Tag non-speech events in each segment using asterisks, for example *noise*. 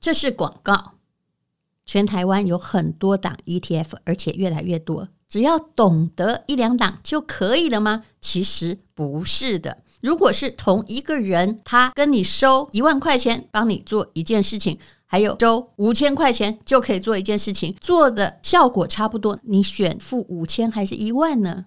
这是广告。全台湾有很多档 ETF，而且越来越多。只要懂得一两档就可以了吗？其实不是的。如果是同一个人，他跟你收一万块钱，帮你做一件事情。还有收五千块钱就可以做一件事情，做的效果差不多，你选付五千还是一万呢？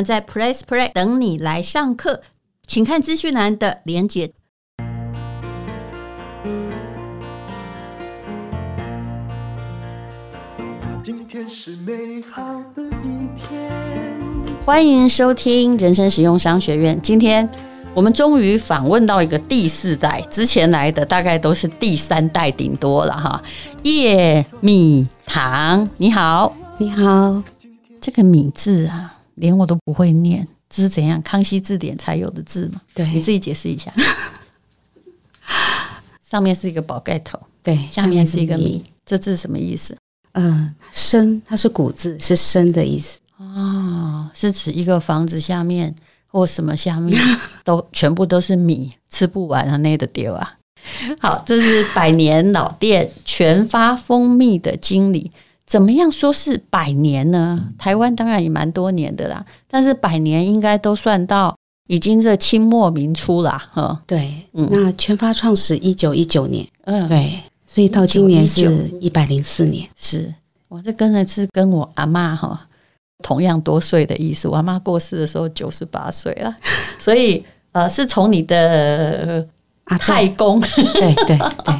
在 Press Play 等你来上课，请看资讯栏的连结。今天是美好的一天。欢迎收听人生实用商学院。今天我们终于访问到一个第四代，之前来的大概都是第三代顶多了哈。叶米堂，你好，你好。这个“米”字啊，连我都不会念，这是怎样？康熙字典才有的字嘛？对，你自己解释一下。*laughs* 上面是一个宝盖头，对，下面是一个“米”，这字什么意思？嗯，生它是古字，是生的意思哦，是指一个房子下面或什么下面 *laughs* 都全部都是米，吃不完啊，那的丢啊。好，这是百年老店全发蜂蜜的经理，怎么样说是百年呢？台湾当然也蛮多年的啦，但是百年应该都算到已经这清末民初啦。哈。对，嗯，那全发创始一九一九年，嗯，对。所以到今年是一百零四年，是我这跟的是跟我阿嬷哈同样多岁的意思。我阿妈过世的时候九十八岁了，*laughs* 所以呃是从你的太公对对对，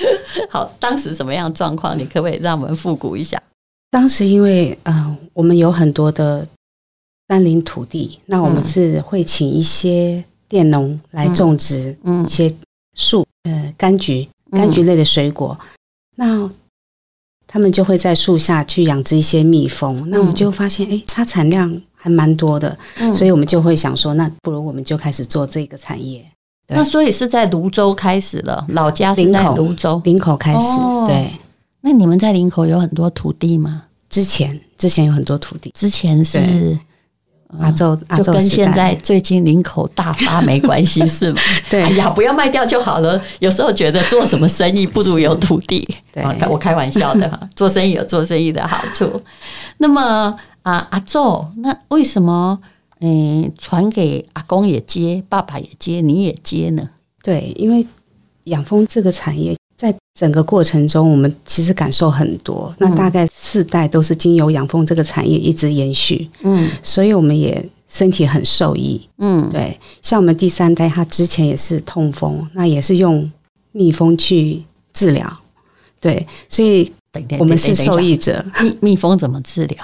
*laughs* 好，当时什么样状况？你可不可以让我们复古一下？当时因为呃我们有很多的山林土地，那我们是会请一些佃农来种植一些树，呃柑橘。柑橘类的水果，嗯、那他们就会在树下去养殖一些蜜蜂。嗯、那我们就发现，哎，它产量还蛮多的，嗯、所以我们就会想说，那不如我们就开始做这个产业。那所以是在泸州开始了，老家是在泸州，林口开始。哦、对，那你们在林口有很多土地吗？之前之前有很多土地，之前是。阿宙，就跟现在最近林口大发没关系是吗？*laughs* 对，哎呀，不要卖掉就好了。有时候觉得做什么生意不如有土地。*laughs* 对，我开玩笑的哈，*laughs* 做生意有做生意的好处。那么啊，阿宙，那为什么嗯传给阿公也接，爸爸也接，你也接呢？对，因为养蜂这个产业。在整个过程中，我们其实感受很多。那大概四代都是经由养蜂这个产业一直延续，嗯，所以我们也身体很受益，嗯，对。像我们第三代，他之前也是痛风，那也是用蜜蜂去治疗，对，所以我们是受益者。蜜蜜蜂怎么治疗？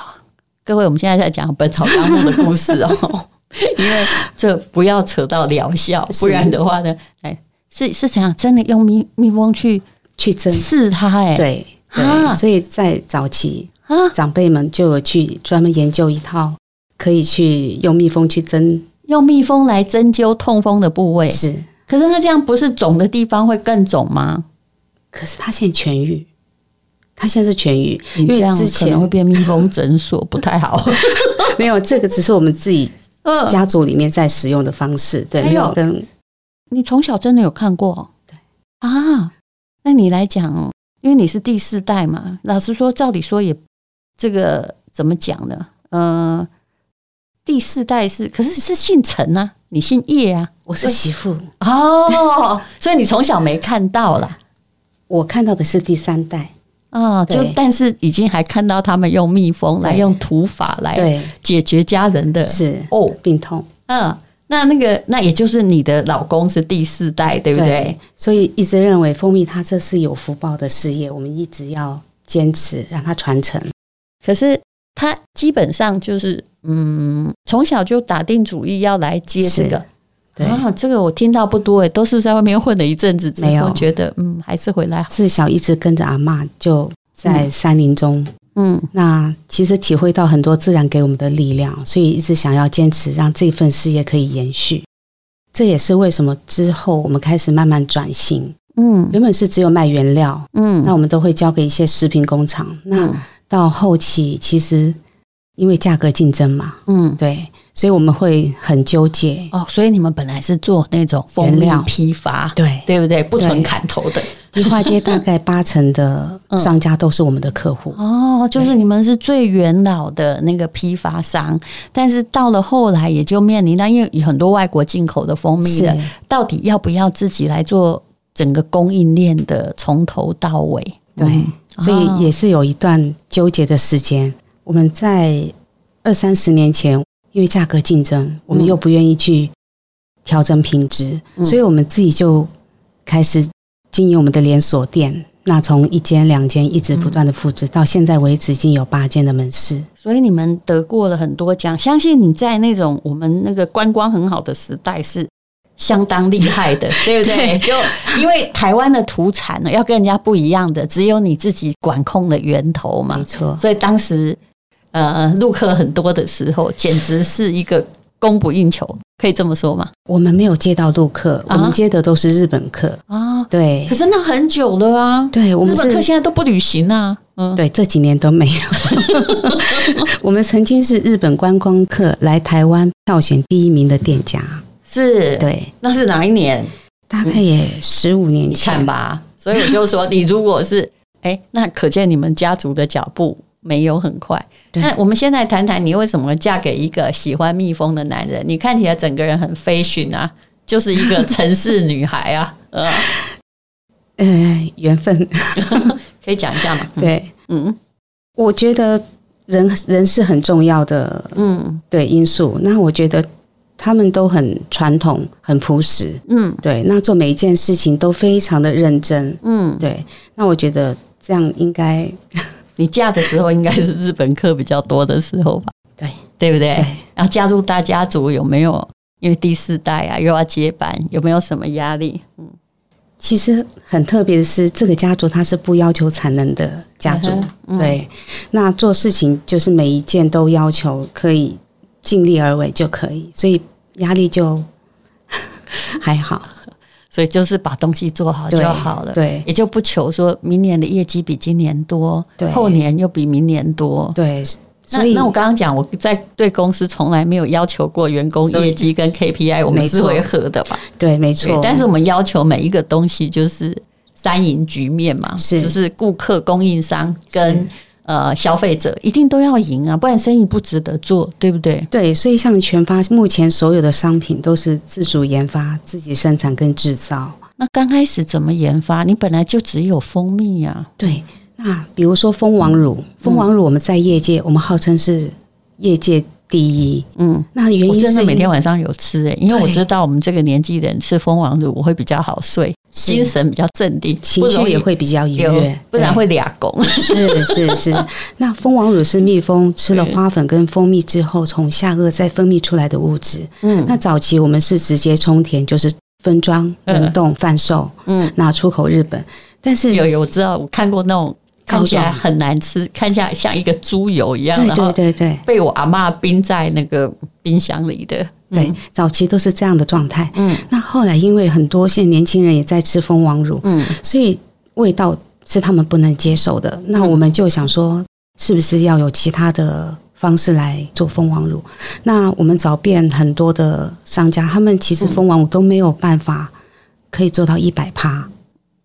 各位，我们现在在讲《本草纲目》的故事哦，*laughs* 因为这不要扯到疗效，不然的话呢，哎。是是怎样？真的用蜜蜜蜂去去针刺它？哎，对，啊，所以在早期啊，长辈们就有去专门研究一套，可以去用蜜蜂去针，用蜜蜂来针灸痛风的部位。是，可是那这样不是肿的地方会更肿吗？可是他现在痊愈，他现在是痊愈，因为之前可能会变蜜蜂诊所，*laughs* 不太好。*laughs* 没有，这个只是我们自己家族里面在使用的方式，对，没有跟。你从小真的有看过？对啊，那你来讲，因为你是第四代嘛。老实说，照理说也这个怎么讲呢？呃，第四代是，可是是姓陈啊，你姓叶啊，我是媳妇哦，所以你从小没看到啦。我看到的是第三代啊，哦，就但是已经还看到他们用蜜蜂来用土法来解决家人的是。哦。病痛，嗯。那那个，那也就是你的老公是第四代，对不对？对，所以一直认为蜂蜜它这是有福报的事业，我们一直要坚持让它传承。可是他基本上就是，嗯，从小就打定主意要来接这个，对。啊，这个我听到不多诶，都是在外面混了一阵子之后，觉得嗯，还是回来好。自小一直跟着阿嬷，就在山林中，嗯，那其实体会到很多自然给我们的力量，所以一直想要坚持，让这份事业可以延续。这也是为什么之后我们开始慢慢转型。嗯，原本是只有卖原料，嗯，那我们都会交给一些食品工厂。那到后期，其实因为价格竞争嘛，嗯，对，所以我们会很纠结。哦，所以你们本来是做那种原料批发，对，对不对？不纯砍头的。迪化街大概八成的商家都是我们的客户。*laughs* 哦，就是你们是最元老的那个批发商，但是到了后来也就面临到，因为很多外国进口的蜂蜜的，到底要不要自己来做？整个供应链的从头到尾，对，嗯、所以也是有一段纠结的时间。哦、我们在二三十年前，因为价格竞争，我们又不愿意去调整品质，嗯、所以我们自己就开始经营我们的连锁店。那从一间、两间一直不断的复制，嗯、到现在为止已经有八间的门市。所以你们得过了很多奖，相信你在那种我们那个观光很好的时代是。相当厉害的，*laughs* 对不对？对，就因为台湾的土产呢，要跟人家不一样的，只有你自己管控的源头嘛，没错。所以当时呃，陆客很多的时候，简直是一个供不应求，可以这么说吗？我们没有接到陆客，我们接的都是日本客啊。对，可是那很久了啊。对，我们日本客现在都不旅行啊。嗯，对，这几年都没有。*laughs* *laughs* 我们曾经是日本观光客来台湾票选第一名的店家。是对，那是哪一年？大概也十五年前，吧。所以我就说，你如果是哎，那可见你们家族的脚步没有很快。那我们现在谈谈，你为什么嫁给一个喜欢蜜蜂的男人？你看起来整个人很 fashion 啊，就是一个城市女孩啊。呃，*laughs* 呃，缘分 *laughs* 可以讲一下吗？*laughs* 对，嗯，我觉得人人是很重要的，嗯，对因素。那我觉得。他们都很传统，很朴实，嗯，对。那做每一件事情都非常的认真，嗯，对。那我觉得这样应该，你嫁的时候应该是日本客比较多的时候吧？对，对不对？对。然后加入大家族有没有？因为第四代啊，又要接班，有没有什么压力？嗯，其实很特别的是，这个家族它是不要求产能的家族，嗯、对。那做事情就是每一件都要求可以。尽力而为就可以，所以压力就 *laughs* 还好，所以就是把东西做好就好了，对，也就不求说明年的业绩比今年多，对，后年又比明年多，对。所以那，那我刚刚讲，我在对公司从来没有要求过员工业绩跟 KPI，我们是会合的吧？对，没错。但是我们要求每一个东西就是三赢局面嘛，是，就是顾客、供应商跟。呃，消费者一定都要赢啊，不然生意不值得做，对不对？对，所以像全发目前所有的商品都是自主研发、自己生产跟制造。那刚开始怎么研发？你本来就只有蜂蜜呀、啊。对，那比如说蜂王乳，蜂王乳我们在业界，我们号称是业界。第一，嗯，那原因是我真的每天晚上有吃诶、欸，因为我知道我们这个年纪的人吃蜂王乳，我会比较好睡，精神比较镇定，情绪也会比较愉悦，不然会俩拱。是是是，*laughs* 那蜂王乳是蜜蜂吃了花粉跟蜂蜜之后，从下颚再分泌出来的物质。嗯，那早期我们是直接冲填，就是分装冷冻贩售，嗯，那出口日本，但是有有我知道，我看过那种。看起来很难吃，看起来像一个猪油一样，对对对对，被我阿嬷冰在那个冰箱里的。对，早期都是这样的状态。嗯，那后来因为很多现在年轻人也在吃蜂王乳，嗯，所以味道是他们不能接受的。那我们就想说，是不是要有其他的方式来做蜂王乳？那我们找遍很多的商家，他们其实蜂王乳都没有办法可以做到一百趴。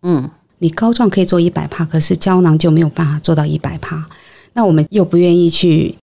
嗯。你膏状可以做一百帕，可是胶囊就没有办法做到一百帕。那我们又不愿意去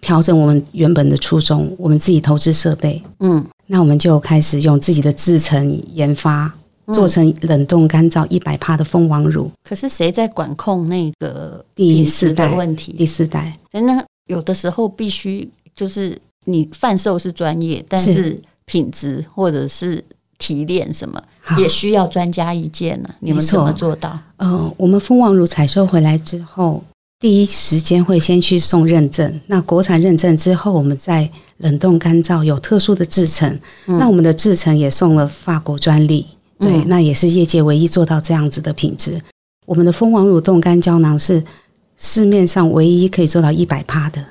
调整我们原本的初衷，我们自己投资设备，嗯，那我们就开始用自己的制成研发，做成冷冻干燥一百帕的蜂王乳。可是谁在管控那个第四代问题？第四代，那有的时候必须就是你贩售是专业，但是品质或者是。提炼什么也需要专家意见呢？你们怎么做到？呃，我们蜂王乳采收回来之后，第一时间会先去送认证。那国产认证之后，我们再冷冻干燥，有特殊的制成。嗯、那我们的制成也送了法国专利，对，嗯、那也是业界唯一做到这样子的品质。我们的蜂王乳冻干胶囊是市面上唯一可以做到一百趴的。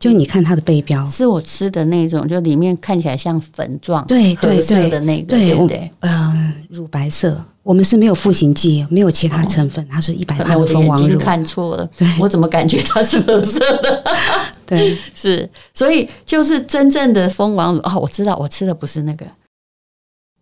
就你看它的背标，是我吃的那种，就里面看起来像粉状，对对对的那个，对不对，嗯，乳白色。我们是没有赋形剂，没有其他成分，它是一百趴的蜂王乳。我看错了，对，我怎么感觉它是褐色的？*laughs* 对，是，所以就是真正的蜂王乳哦，我知道，我吃的不是那个，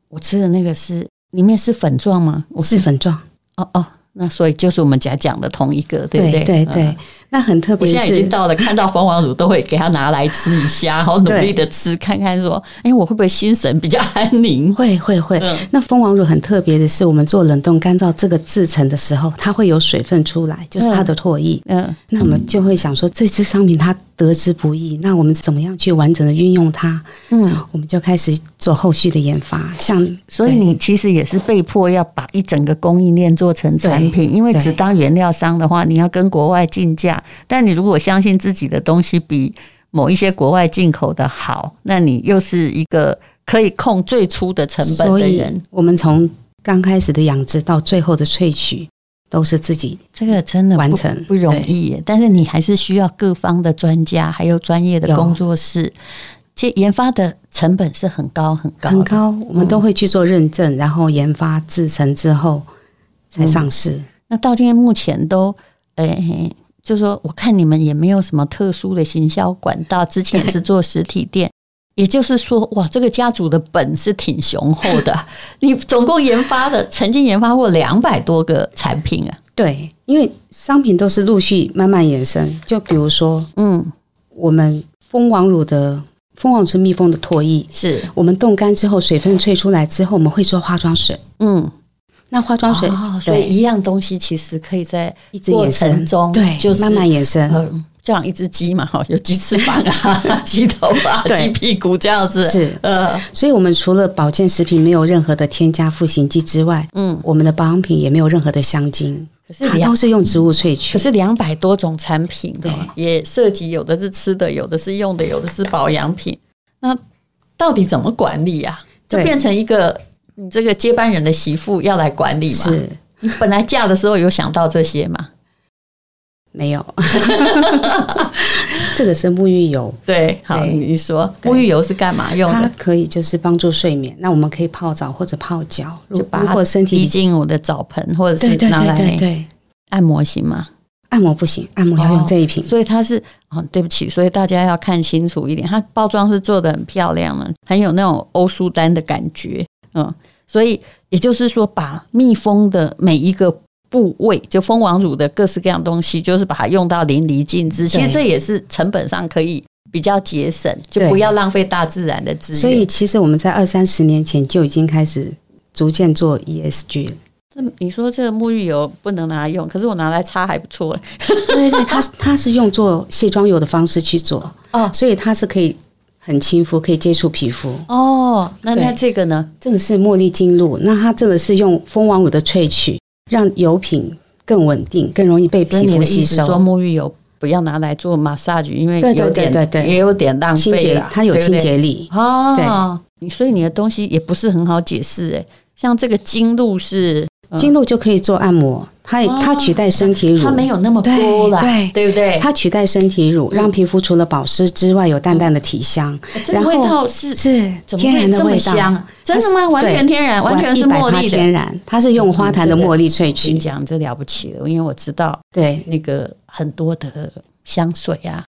我吃的那个是里面是粉状吗？我是粉状，哦哦。那所以就是我们家讲的同一个，对不对？对对那很特别，我现在已经到了看到蜂王乳都会给他拿来吃一下，好努力的吃，看看说，哎，我会不会心神比较安宁？*laughs* 会会会。嗯、那蜂王乳很特别的是，我们做冷冻干燥这个制成的时候，它会有水分出来，就是它的唾液。嗯。那我们就会想说，这支商品它得之不易，那我们怎么样去完整的运用它？嗯，我们就开始做后续的研发。像，所以你其实也是被迫要把一整个供应链做成产品。因为只当原料商的话，你要跟国外竞价。但你如果相信自己的东西比某一些国外进口的好，那你又是一个可以控最初的成本的人。我们从刚开始的养殖到最后的萃取，都是自己这个真的完成不容易。但是你还是需要各方的专家，还有专业的工作室，其实研发的成本是很高很高很高。我们都会去做认证，然后研发制成之后。才上市，嗯，那到今天目前都，诶、欸，就说，我看你们也没有什么特殊的行销管道，之前也是做实体店，也就是说，哇，这个家族的本是挺雄厚的。*laughs* 你总共研发的，曾经研发过两百多个产品啊。对，因为商品都是陆续慢慢延伸，就比如说，嗯，我们蜂王乳的蜂王乳是蜜蜂的唾液，是我们冻干之后，水分萃出来之后，我们会做化妆水，嗯。那化妆水，哦、所以一样东西其实可以在过程中，对，就是慢慢延伸。嗯，就像一只鸡嘛，哈，有鸡翅膀啊，*laughs* 鸡头啊，*laughs* 鸡屁股这样子。是，呃，所以我们除了保健食品没有任何的添加赋形剂之外，嗯，我们的保养品也没有任何的香精，可是它都是用植物萃取。可是两百多种产品，对，也涉及有的是吃的，有的是用的，有的是保养品。那到底怎么管理啊？就变成一个。你这个接班人的媳妇要来管理嘛？是你本来嫁的时候有想到这些吗？没有，*laughs* 这个是沐浴油。对，好，你说沐浴油是干嘛用的？它可以就是帮助睡眠。那我们可以泡澡或者泡脚，就把如果身体滴进我的澡盆，或者是拿来按摩行吗？按摩不行，按摩要用这一瓶。哦，所以它是哦，对不起，所以大家要看清楚一点，它包装是做的很漂亮的，很有那种欧舒丹的感觉，嗯。所以也就是说，把密封的每一个部位，就蜂王乳的各式各样东西，就是把它用到淋漓尽致。其实这也是成本上可以比较节省，就不要浪费大自然的资源。所以其实我们在二三十年前就已经开始逐渐做 ESG 了。这你说这个沐浴油不能拿来用，可是我拿来擦还不错。对对，它它是用做卸妆油的方式去做哦，所以它是可以。很亲肤，可以接触皮肤哦。那那这个呢？这个是茉莉精露，那它这个是用蜂王乳的萃取，让油品更稳定，更容易被皮肤吸收。说沐浴油不要拿来做 massage，因为有点对对对对，也有点浪费。它有清洁力哦。你所以你的东西也不是很好解释诶，像这个精露是。精露就可以做按摩，它它取代身体乳，它没有那么多了，对对不对？它取代身体乳，让皮肤除了保湿之外，有淡淡的体香。然后味道是是天然的味道，真的吗？完全天然，完全是茉莉的天然，它是用花坛的茉莉萃取。你讲这了不起了，因为我知道，对那个很多的香水啊。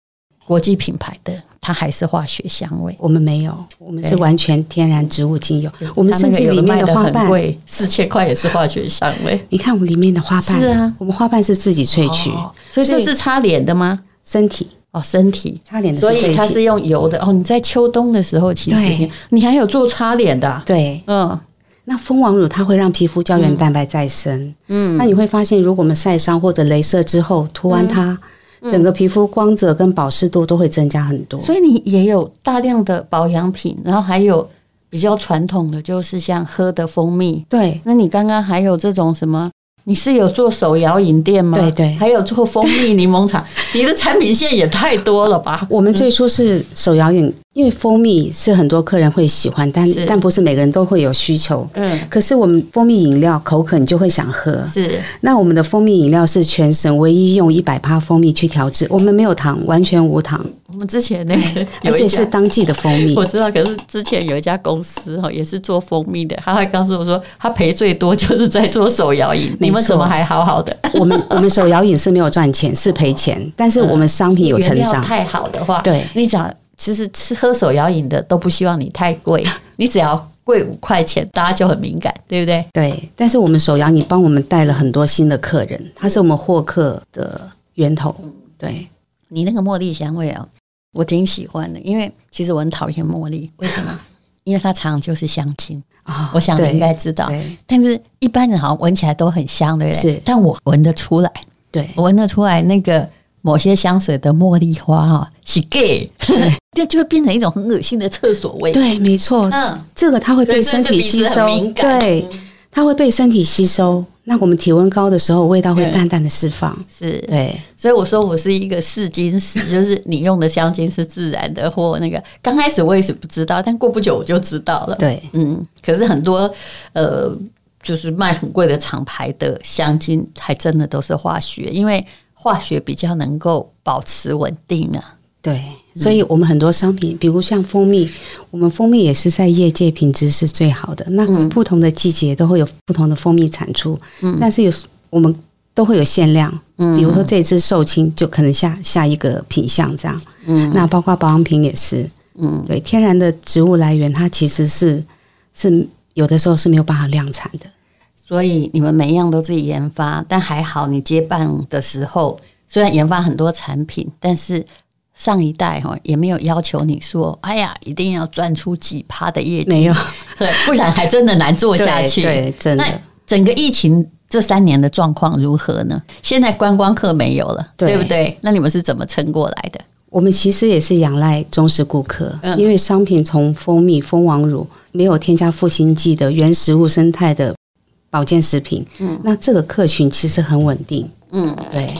国际品牌的，它还是化学香味。我们没有，我们是完全天然植物精油。我们甚至里面的花瓣贵，四千块也是化学香味。你看我们里面的花瓣，是啊，我们花瓣是自己萃取，所以这是擦脸的吗？身体哦，身体擦脸的，所以它是用油的哦。你在秋冬的时候，其实你还有做擦脸的，对，嗯。那蜂王乳它会让皮肤胶原蛋白再生，嗯，那你会发现，如果我们晒伤或者镭射之后涂完它。整个皮肤光泽跟保湿度都会增加很多，所以你也有大量的保养品，然后还有比较传统的，就是像喝的蜂蜜。对，那你刚刚还有这种什么你是有做手摇饮店吗？对对，还有做蜂蜜柠檬茶，*laughs* 你的产品线也太多了吧？我们最初是手摇饮，因为蜂蜜是很多客人会喜欢，但但不是每个人都会有需求。嗯，可是我们蜂蜜饮料口渴，你就会想喝。是，那我们的蜂蜜饮料是全省唯一用一百帕蜂蜜去调制，我们没有糖，完全无糖。我们之前那个，而且是当季的蜂蜜，我知道。可是之前有一家公司哈，也是做蜂蜜的，他还告诉我说，他赔最多就是在做手摇饮。你们怎么还好好的？*laughs* 我们我们手摇饮是没有赚钱，是赔钱。但是我们商品有成长。太好的话，对，你讲其实吃喝手摇饮的都不希望你太贵，*laughs* 你只要贵五块钱，大家就很敏感，对不对？对。但是我们手摇你帮我们带了很多新的客人，他是我们获客的源头。对，你那个茉莉香味啊。我挺喜欢的，因为其实我很讨厌茉莉，为什么？*laughs* 因为它常常就是香精啊。我想你应该知道，但是一般人好像闻起来都很香，对不对？是，但我闻得出来，对，我闻得出来那个某些香水的茉莉花哈，是 gay，*laughs* 就就会变成一种很恶心的厕所味。对，没错，嗯，这个它会被身体吸收，对，它会被身体吸收。那我们体温高的时候，味道会淡淡的释放。是对，所以我说我是一个试金石，*laughs* 就是你用的香精是自然的，或那个刚开始我也是不知道，但过不久我就知道了。对，嗯，可是很多呃，就是卖很贵的厂牌的香精，还真的都是化学，因为化学比较能够保持稳定啊。对。所以，我们很多商品，比如像蜂蜜，我们蜂蜜也是在业界品质是最好的。那不同的季节都会有不同的蜂蜜产出，嗯，但是有我们都会有限量，嗯，比如说这支寿青就可能下下一个品相这样，嗯，那包括保养品也是，嗯，对，天然的植物来源它其实是是有的时候是没有办法量产的，所以你们每一样都自己研发，但还好你接棒的时候虽然研发很多产品，但是。上一代哈也没有要求你说，哎呀，一定要赚出几趴的业绩，没有，*laughs* 对，不然还真的难做下去。对，对，真的。那整个疫情这三年的状况如何呢？现在观光客没有了，对，对不对？那你们是怎么撑过来的？我们其实也是仰赖忠实顾客，嗯，因为商品从蜂蜜、蜂王乳，没有添加赋新剂的原食物生态的保健食品，嗯，那这个客群其实很稳定，嗯，对。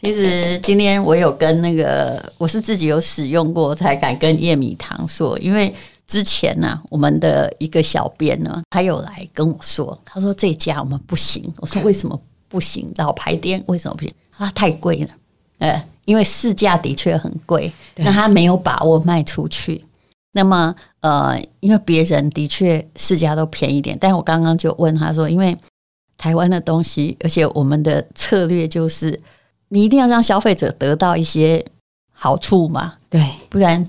其实今天我有跟那个，我是自己有使用过，才敢跟叶米堂说。因为之前呢、啊，我们的一个小编呢，他有来跟我说，他说这家我们不行。我说为什么不行？老牌店为什么不行？啊，太贵了。呃，因为市价的确很贵，那他没有把握卖出去。那么呃，因为别人的确市价都便宜一点，但我刚刚就问他说，因为台湾的东西，而且我们的策略就是。你一定要让消费者得到一些好处嘛？对，不然，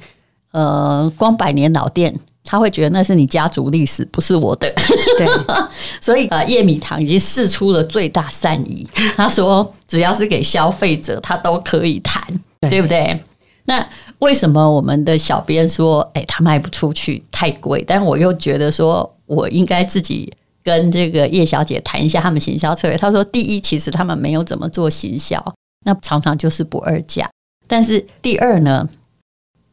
呃，光百年老店，他会觉得那是你家族历史，不是我的。对，*laughs* 所以呃，叶米堂已经试出了最大善意，*laughs* 他说只要是给消费者，他都可以谈，对，对不对？那为什么我们的小编说，哎，他卖不出去，太贵？但我又觉得说我应该自己跟这个叶小姐谈一下他们行销策略。他说，第一，其实他们没有怎么做行销。那常常就是不二价，但是第二呢，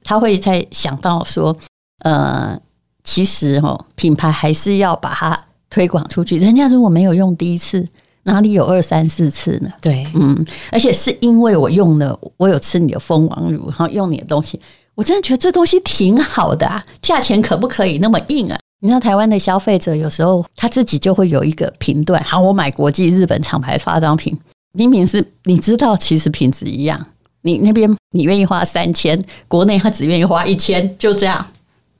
他会在想到说，呃，其实哦，品牌还是要把它推广出去。人家如果没有用第一次，哪里有二三四次呢？对，嗯，而且是因为我用了，我有吃你的蜂王乳，然后用你的东西，我真的觉得这东西挺好的啊。价钱可不可以那么硬啊？你知道台湾的消费者有时候他自己就会有一个评断，好，我买国际日本厂牌化妆品。明明是你知道，其实品质一样。你那边你愿意花三千，国内他只愿意花一千，就这样。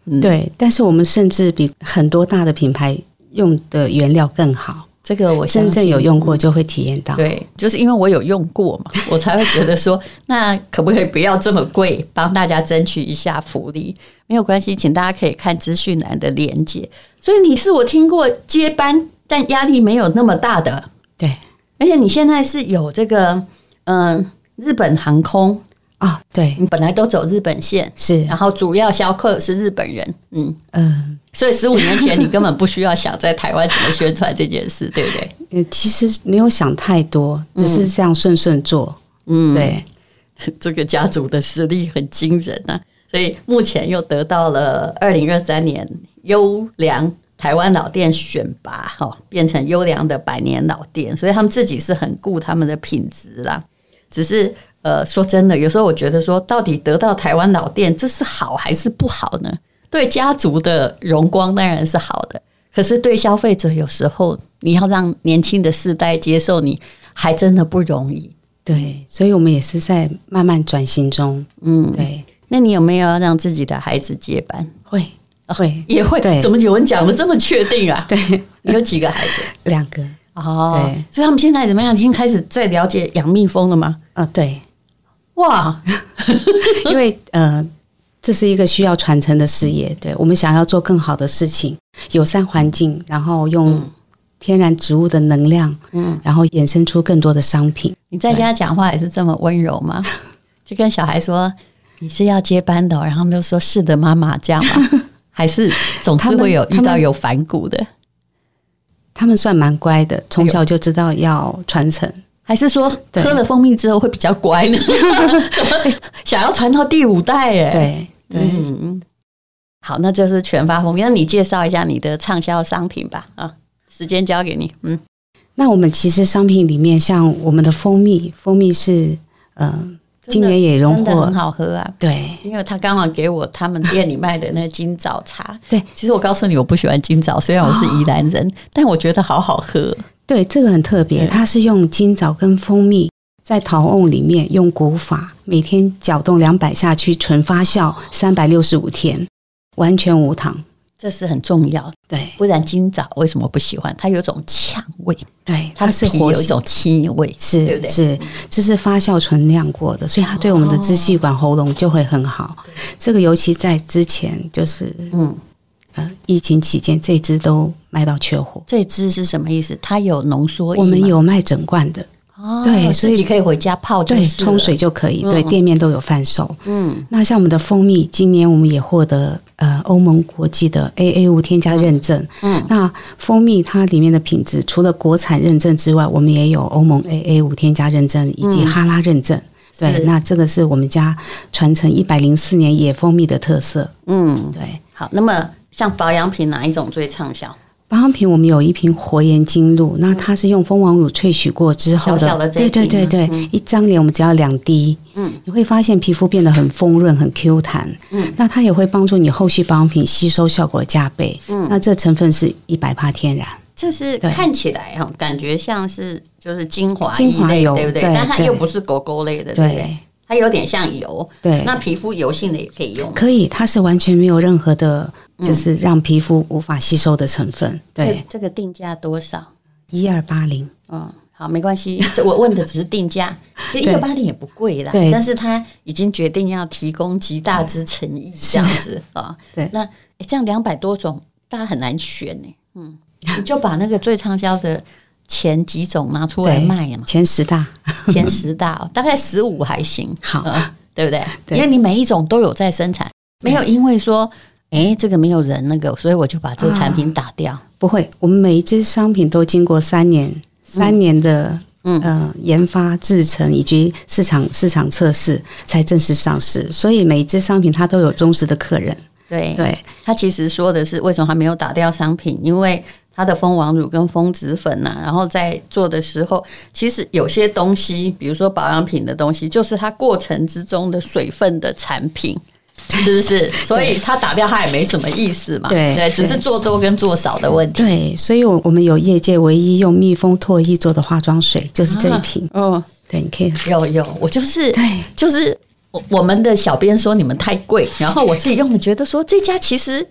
嗯，对，但是我们甚至比很多大的品牌用的原料更好。这个我真正有用过就会体验到。对，就是因为我有用过嘛，我才会觉得说，那可不可以不要这么贵，帮大家争取一下福利？没有关系，请大家可以看资讯栏的连接。所以你是我听过接班，但压力没有那么大的。对。而且你现在是有这个，嗯、呃，日本航空。啊，对，你本来都走日本线，是，然后主要销客是日本人，嗯。嗯、呃，所以十五年前你根本不需要想在台湾怎么宣传这件事，*laughs* 对不对？嗯，其实没有想太多，只是这样顺顺做，嗯，对，*laughs* 这个家族的实力很惊人啊，所以目前又得到了二零二三年优良台湾老店选拔哈，变成优良的百年老店，所以他们自己是很顾他们的品质啦。只是呃，说真的，有时候我觉得说，到底得到台湾老店，这是好还是不好呢？对家族的荣光当然是好的，可是对消费者，有时候你要让年轻的世代接受你，还真的不容易。对，所以我们也是在慢慢转型中。嗯，对。那你有没有要让自己的孩子接班？会。会也会，对，怎么有人讲的这么确定啊？*laughs* 对，你有几个孩子？两个哦。对，所以他们现在怎么样？已经开始在了解养蜜蜂了吗？啊、哦，对，哇，*laughs* 因为呃，这是一个需要传承的事业。对，我们想要做更好的事情，友善环境，然后用天然植物的能量，嗯，然后衍生出更多的商品。你在家讲话也是这么温柔吗？*laughs* 就跟小孩说你是要接班的，然后他们就说是的，妈妈这样吗？还是总是会有遇到有反骨的，他们算蛮乖的，从小就知道要传承。还是说喝了蜂蜜之后会比较乖呢？*laughs* 想要传到第五代耶？对对，嗯，好，那就是全发蜂蜜。那你介绍一下你的畅销商品吧。啊，时间交给你。嗯，那我们其实商品里面，像我们的蜂蜜，蜂蜜是嗯。呃今年也荣获很好喝啊！对，因为他刚好给我他们店里卖的那个金枣茶。对，其实我告诉你，我不喜欢金枣，虽然我是宜兰人，哦、但我觉得好好喝。对，这个很特别，它是用金枣跟蜂蜜在陶瓮里面用古法，每天搅动两百下去，纯发酵三百六十五天，完全无糖。这是很重要，对，不然今早为什么不喜欢？它有种呛味，对，它是皮有一种气味，是，对不对？是，这是发酵纯酿过的，所以它对我们的支气管、喉咙就会很好。这个尤其在之前，就是嗯呃，疫情期间，这支都卖到缺货。这支是什么意思？它有浓缩，我们有卖整罐的。哦、对，所以自己可以回家泡，对，冲水就可以。对，店面都有贩售。嗯，那像我们的蜂蜜，今年我们也获得呃欧盟国际的 AA 无添加认证。嗯，那蜂蜜它里面的品质，除了国产认证之外，我们也有欧盟 AA 无添加认证以及哈拉认证。嗯、对，那这个是我们家传承一百零四年野蜂蜜的特色。嗯，对。好，那么像保养品哪一种最畅销？保养品，我们有一瓶活颜精露，那它是用蜂王乳萃取过之后的，对对对对，嗯、一张脸我们只要两滴，嗯，你会发现皮肤变得很丰润、很 Q 弹，嗯，那它也会帮助你后续保养品吸收效果加倍，嗯，那这成分是一百帕天然，这是看起来哈，感觉像是就是精华精华油，对不对？但它又不是狗狗类的，对不对？它有点像油，对，那皮肤油性的也可以用，可以，它是完全没有任何的。就是让皮肤无法吸收的成分。对，这个定价多少？一二八零。嗯，好，没关系。我问的只是定价，*laughs* 其实一二八零也不贵啦。对，但是他已经决定要提供极大之诚意，这样子啊。对，那这样两百多种，大家很难选呢。嗯，你就把那个最畅销的前几种拿出来卖嘛。前十大，前十大，*laughs* 大概十五还行。好，对不对？因为你每一种都有在生产，没有因为说。哎，这个没有人那个，所以我就把这个产品打掉。啊、不会，我们每一只商品都经过三年、嗯、三年的嗯呃研发制成以及市场市场测试才正式上市。所以每一只商品它都有忠实的客人。对对，他其实说的是为什么还没有打掉商品？因为它的蜂王乳跟蜂子粉呐、啊，然后在做的时候，其实有些东西，比如说保养品的东西，就是它过程之中的水分的产品。是不是？*laughs* 所以它打掉它也没什么意思嘛。对对，只是做多跟做少的问题。对，所以，我我们有业界唯一用蜜蜂唾液做的化妆水，就是这一瓶。嗯、啊，对，你可以有有，我就是对，就是我我们的小编说你们太贵，然后我自己用的觉得说这家其实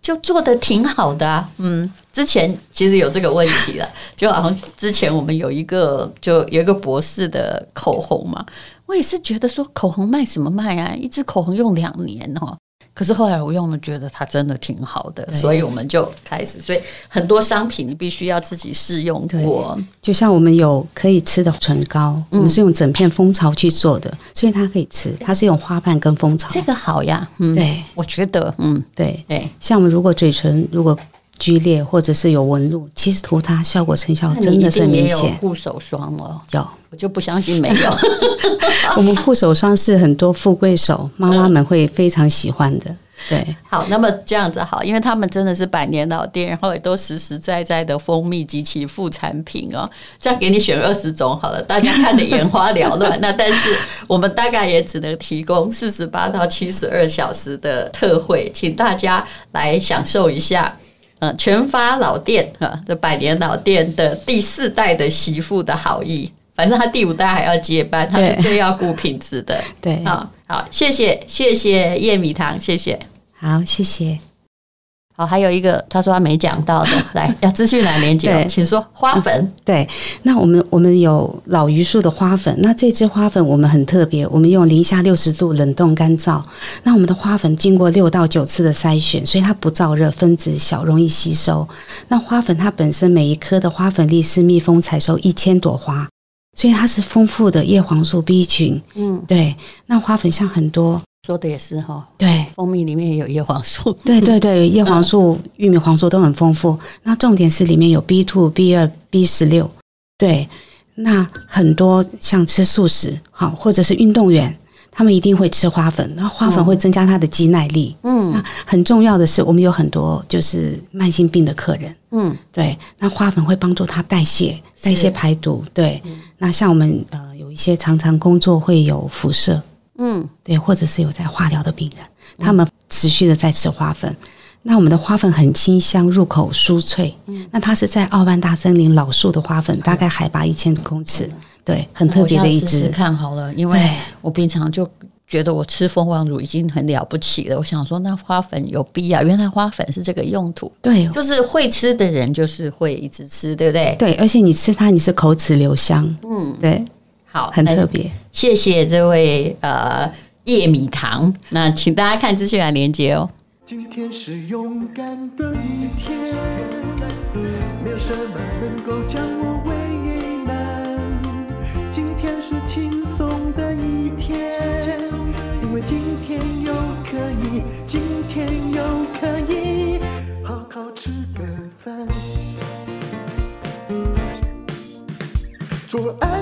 就做的挺好的啊。嗯，之前其实有这个问题了，*laughs* 就好像之前我们有一个就有一个博士的口红嘛。我也是觉得说口红卖什么卖啊？一支口红用两年哦。可是后来我用了，觉得它真的挺好的，所以我们就开始。所以很多商品你必须要自己试用过。就像我们有可以吃的唇膏，我们是用整片蜂巢去做的，所以它可以吃。它是用花瓣跟蜂巢，这个好呀。嗯，对，我觉得，嗯，对对。像我们如果嘴唇如果剧烈或者是有纹路，其实涂它效果成效真的是明显。护手霜哦，有。我就不相信没有。*laughs* 我们护手霜是很多富贵手妈妈们会非常喜欢的。对，好，那么这样子好，因为他们真的是百年老店，然后也都实实在在的蜂蜜及其副产品哦。这样给你选二十种好了，大家看得眼花缭乱。*laughs* 那但是我们大概也只能提供四十八到七十二小时的特惠，请大家来享受一下。呃，全发老店啊，这百年老店的第四代的媳妇的好意。反正他第五代还要接班，他是最要顾品质的。对，好好，谢谢谢谢叶米堂，谢谢，好谢谢。好，还有一个他说他没讲到的，来 *laughs* 要资讯栏连接，对请说花粉。嗯、对，那我们我们有老榆树的花粉，那这支花粉我们很特别，我们用零下六十度冷冻干燥，那我们的花粉经过六到九次的筛选，所以它不燥热，分子小，容易吸收。那花粉它本身每一颗的花粉粒是蜜蜂采收一千朵花。所以它是丰富的叶黄素 B 群，嗯，对。那花粉像很多说的也是哈，对，蜂蜜里面也有叶黄素，对对对，叶黄素、玉米黄素都很丰富。那重点是里面有 B two、B 二、B 十六，对。那很多像吃素食好，或者是运动员，他们一定会吃花粉，那花粉会增加他的肌耐力，嗯。那很重要的是，我们有很多就是慢性病的客人，嗯，对。那花粉会帮助他代谢。代谢排毒，对。嗯、那像我们呃有一些常常工作会有辐射，嗯，对，或者是有在化疗的病人，嗯、他们持续的在吃花粉。那我们的花粉很清香，入口酥脆。嗯，那它是在奥万大森林老树的花粉，大概海拔一千公尺，嗯、对，很特别的一支。看好了，因为我平常就。觉得我吃蜂王乳已经很了不起了，我想说那花粉有必要？原来花粉是这个用途，对，就是会吃的人就是会一直吃，对不对？对，而且你吃它，你是口齿留香，嗯，对，好，很特别。谢谢这位呃叶米堂，那请大家看资讯栏连接哦。今天是勇敢的一天，没有什么能够将我为难，今天是轻松的一天。因为今天又可以，今天又可以好好吃个饭，做爱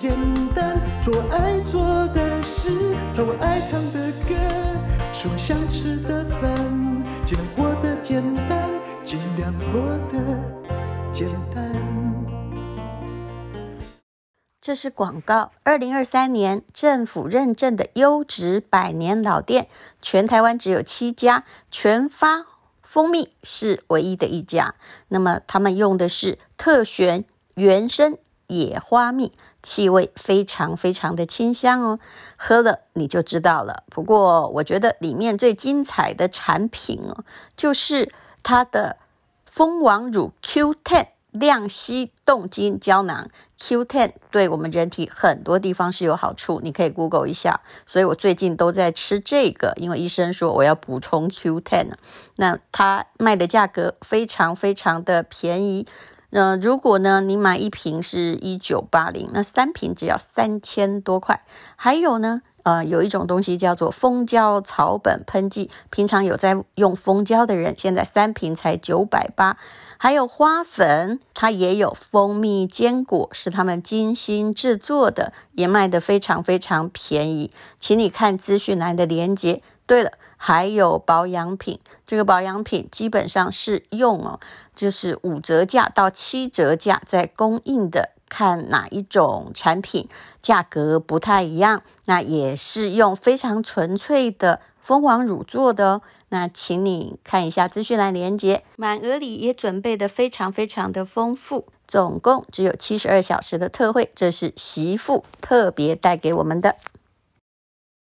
简单。做爱做的事，唱我爱唱的歌，吃我想吃的饭，尽量过得简单，尽量过得简单。这是广告。二零二三年政府认证的优质百年老店，全台湾只有七家，全发蜂蜜是唯一的一家。那么他们用的是特选原生野花蜜，气味非常非常的清香哦，喝了你就知道了。不过我觉得里面最精彩的产品哦，就是它的蜂王乳 Q10。亮烯冻精胶囊 Q10 对我们人体很多地方是有好处，你可以 Google 一下。所以我最近都在吃这个，因为医生说我要补充 Q10。那它卖的价格非常非常的便宜。那、如果呢，你买一瓶是一九八零，那三瓶只要三千多块。还有呢，呃，有一种东西叫做蜂胶草本喷剂，平常有在用蜂胶的人，现在三瓶才九百八。还有花粉，它也有蜂蜜坚果，是他们精心制作的，也卖得非常非常便宜。请你看资讯栏的链接。对了，还有保养品，这个保养品基本上是用哦，就是五折价到七折价在供应的，看哪一种产品价格不太一样，那也是用非常纯粹的蜂王乳做的哦。那请你看一下资讯栏连接，满额礼也准备的非常非常的丰富，总共只有七十二小时的特惠，这是媳妇特别带给我们的。